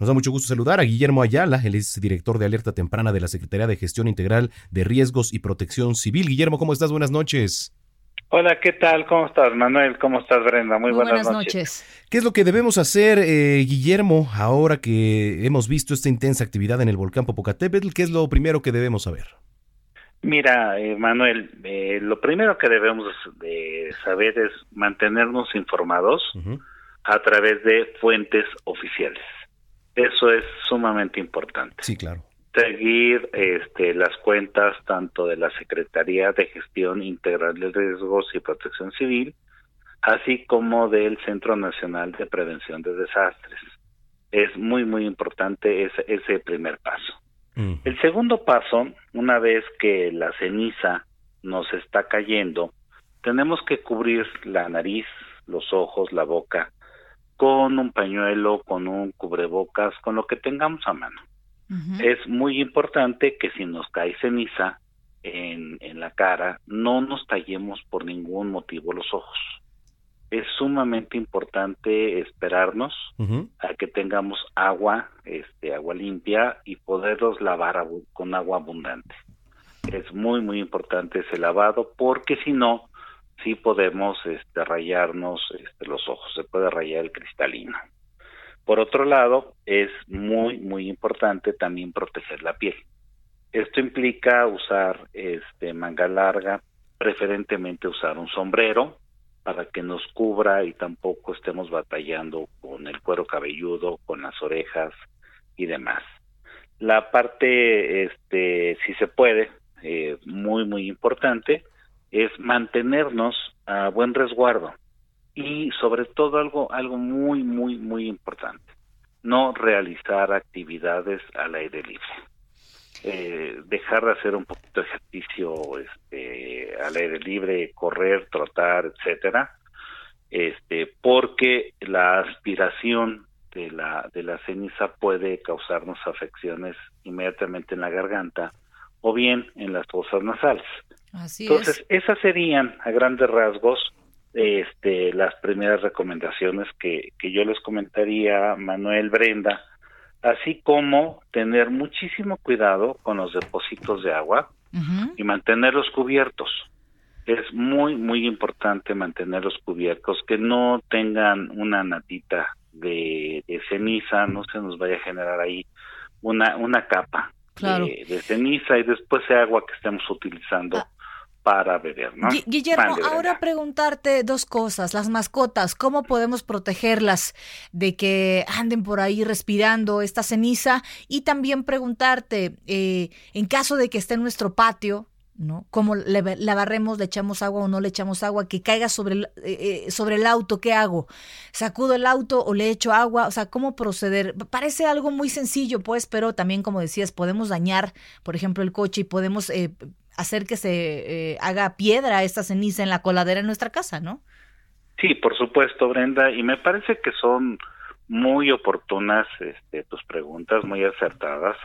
Nos da mucho gusto saludar a Guillermo Ayala, él es director de alerta temprana de la Secretaría de Gestión Integral de Riesgos y Protección Civil. Guillermo, ¿cómo estás? Buenas noches. Hola, ¿qué tal? ¿Cómo estás, Manuel? ¿Cómo estás, Brenda? Muy, buenas, noches. ¿Qué es lo que debemos hacer, eh, Guillermo, ahora que hemos visto esta intensa actividad en el volcán Popocatépetl? ¿Qué es lo primero que debemos saber? Mira, eh, Manuel, eh, lo primero que debemos de saber es mantenernos informados a través de fuentes oficiales. Eso es sumamente importante. Sí, claro. Seguir este, las cuentas tanto de la Secretaría de Gestión Integral de Riesgos y Protección Civil, así como del Centro Nacional de Prevención de Desastres. Es muy, muy importante ese, ese primer paso. El segundo paso, una vez que la ceniza nos está cayendo, tenemos que cubrir la nariz, los ojos, la boca con un pañuelo, con un cubrebocas, con lo que tengamos a mano. Es muy importante que si nos cae ceniza en, en la cara, no nos tallemos por ningún motivo los ojos. Es sumamente importante esperarnos a que tengamos agua, este, agua limpia y poderlos lavar con agua abundante. Es muy, muy importante ese lavado porque si no, sí podemos este, rayarnos este, los ojos, se puede rayar el cristalino. Por otro lado, es muy, muy importante también proteger la piel. Esto implica usar este, manga larga, preferentemente usar un sombrero para que nos cubra y tampoco estemos batallando con el cuero cabelludo, con las orejas y demás. La parte, este, si se puede, eh, muy, muy importante, es mantenernos a buen resguardo y sobre todo algo algo muy muy muy importante no realizar actividades al aire libre. Eh, dejar de hacer un poquito de ejercicio este al aire libre correr trotar etcétera este porque la aspiración de la de la ceniza puede causarnos afecciones inmediatamente en la garganta o bien en las fosas nasales entonces, esas serían a grandes rasgos este, las primeras recomendaciones que, que yo les comentaría, Manuel Brenda, así como tener muchísimo cuidado con los depósitos de agua y mantenerlos cubiertos. Es muy, muy importante mantenerlos cubiertos, que no tengan una natita de, ceniza, no se nos vaya a generar ahí una, una capa de, ceniza y después ese agua que estemos utilizando. Para beber, ¿no? Guillermo, ahora preguntarte dos cosas. Las mascotas, ¿cómo podemos protegerlas de que anden por ahí respirando esta ceniza? Y también preguntarte, eh, en caso de que esté en nuestro patio, ¿no? ¿Cómo le, barremos, le echamos agua o no le echamos agua? Que caiga sobre el, eh, eh, sobre el auto, ¿qué hago? ¿Sacudo el auto o le echo agua? O sea, ¿cómo proceder? Parece algo muy sencillo, pues, pero también, como decías, podemos dañar, por ejemplo, el coche y podemos hacer que se eh, haga piedra esta ceniza en la coladera en nuestra casa, ¿no? Sí, por supuesto, Brenda, y me parece que son muy oportunas este, tus preguntas, muy acertadas.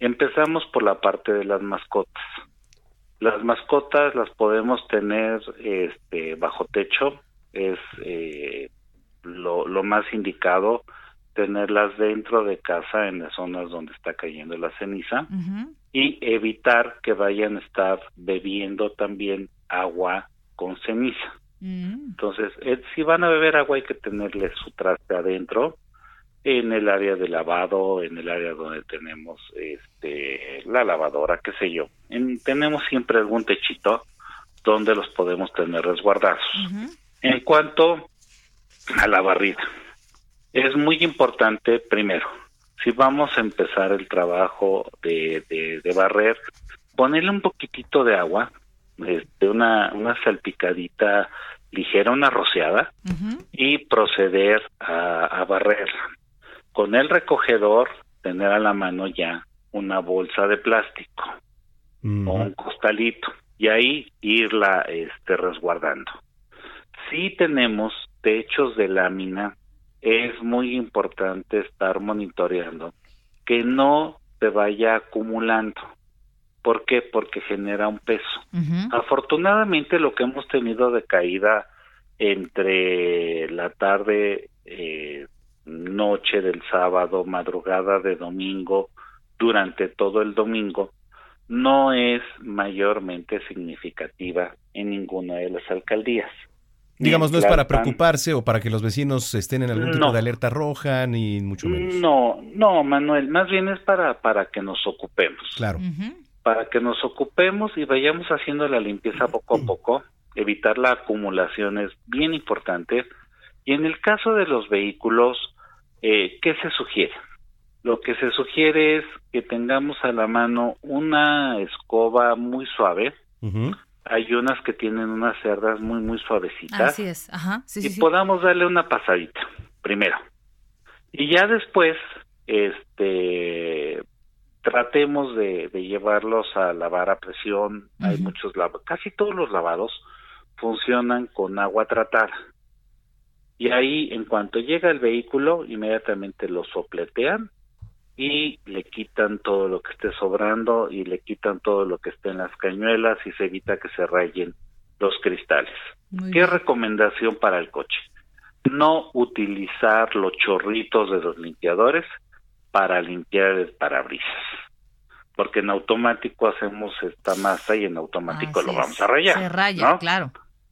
Empezamos por la parte de las mascotas. Las mascotas las podemos tener este, bajo techo, es eh, lo, lo más indicado tenerlas dentro de casa en las zonas donde está cayendo la ceniza y evitar que vayan a estar bebiendo también agua con ceniza. Mm. Entonces, eh, si van a beber agua hay que tenerle su traste adentro, en el área de lavado, en el área donde tenemos este la lavadora, qué sé yo. tenemos siempre algún techito donde los podemos tener resguardados. En cuanto a la barrida, es muy importante, primero, si vamos a empezar el trabajo de, de, barrer, ponerle un poquitito de agua, este, una, una salpicadita ligera, una rociada, y proceder a, barrer. Con el recogedor, tener a la mano ya una bolsa de plástico o un costalito y ahí irla este, resguardando. Si tenemos techos de lámina, es muy importante estar monitoreando que no se vaya acumulando. ¿Por qué? Porque genera un peso. Afortunadamente lo que hemos tenido de caída entre la tarde, eh, noche del sábado, madrugada de domingo, durante todo el domingo, no es mayormente significativa en ninguna de las alcaldías. Digamos, no es para preocuparse o para que los vecinos estén en algún tipo de alerta roja, ni mucho menos. No, no, Manuel, más bien es para, para que nos ocupemos. Claro. Para que nos ocupemos y vayamos haciendo la limpieza poco a poco, evitar la acumulación es bien importante. Y en el caso de los vehículos, eh, ¿qué se sugiere? Lo que se sugiere es que tengamos a la mano una escoba muy suave, hay unas que tienen unas cerdas muy, muy suavecitas. Así es, ajá. Sí, y podamos darle una pasadita, primero. Y ya después, este, tratemos de, llevarlos a lavar a presión. Hay muchos lavados, casi todos los lavados funcionan con agua tratada. Y ahí, en cuanto llega el vehículo, inmediatamente lo sopletean y le quitan todo lo que esté sobrando y le quitan todo lo que esté en las cañuelas y se evita que se rayen los cristales. ¿Qué recomendación para el coche? No utilizar los chorritos de los limpiadores para limpiar el parabrisas, porque en automático hacemos esta masa y en automático lo vamos a rayar. Se raya, claro.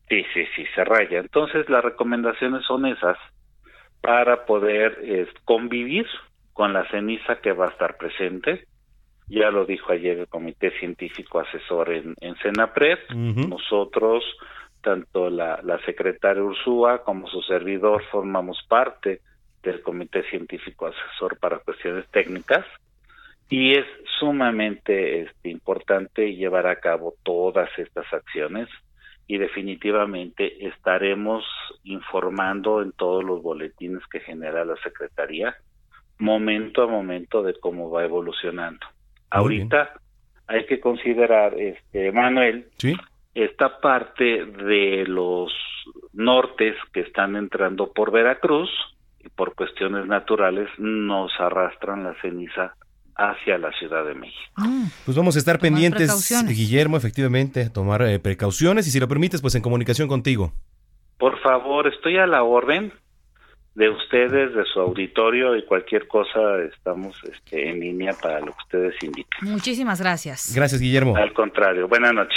Sí, sí, sí, se raya. Entonces las recomendaciones son esas para poder convivir con la ceniza que va a estar presente. Ya lo dijo ayer el Comité Científico Asesor en, en Senapred. Nosotros, tanto la, la secretaria Ursúa como su servidor, formamos parte del Comité Científico Asesor para Cuestiones Técnicas y es sumamente este, importante llevar a cabo todas estas acciones y definitivamente estaremos informando en todos los boletines que genera la Secretaría momento a momento de cómo va evolucionando. Ahorita hay que considerar, este Manuel, esta parte de los nortes que están entrando por Veracruz y por cuestiones naturales nos arrastran la ceniza hacia la Ciudad de México. Mm. pues vamos a estar pendientes, Guillermo, efectivamente, a tomar eh, precauciones y si lo permites, pues en comunicación contigo. Por favor, estoy a la orden de ustedes, de su auditorio y cualquier cosa estamos este, en línea para lo que ustedes indiquen. Muchísimas gracias. Gracias, Guillermo. Al contrario, buenas noches.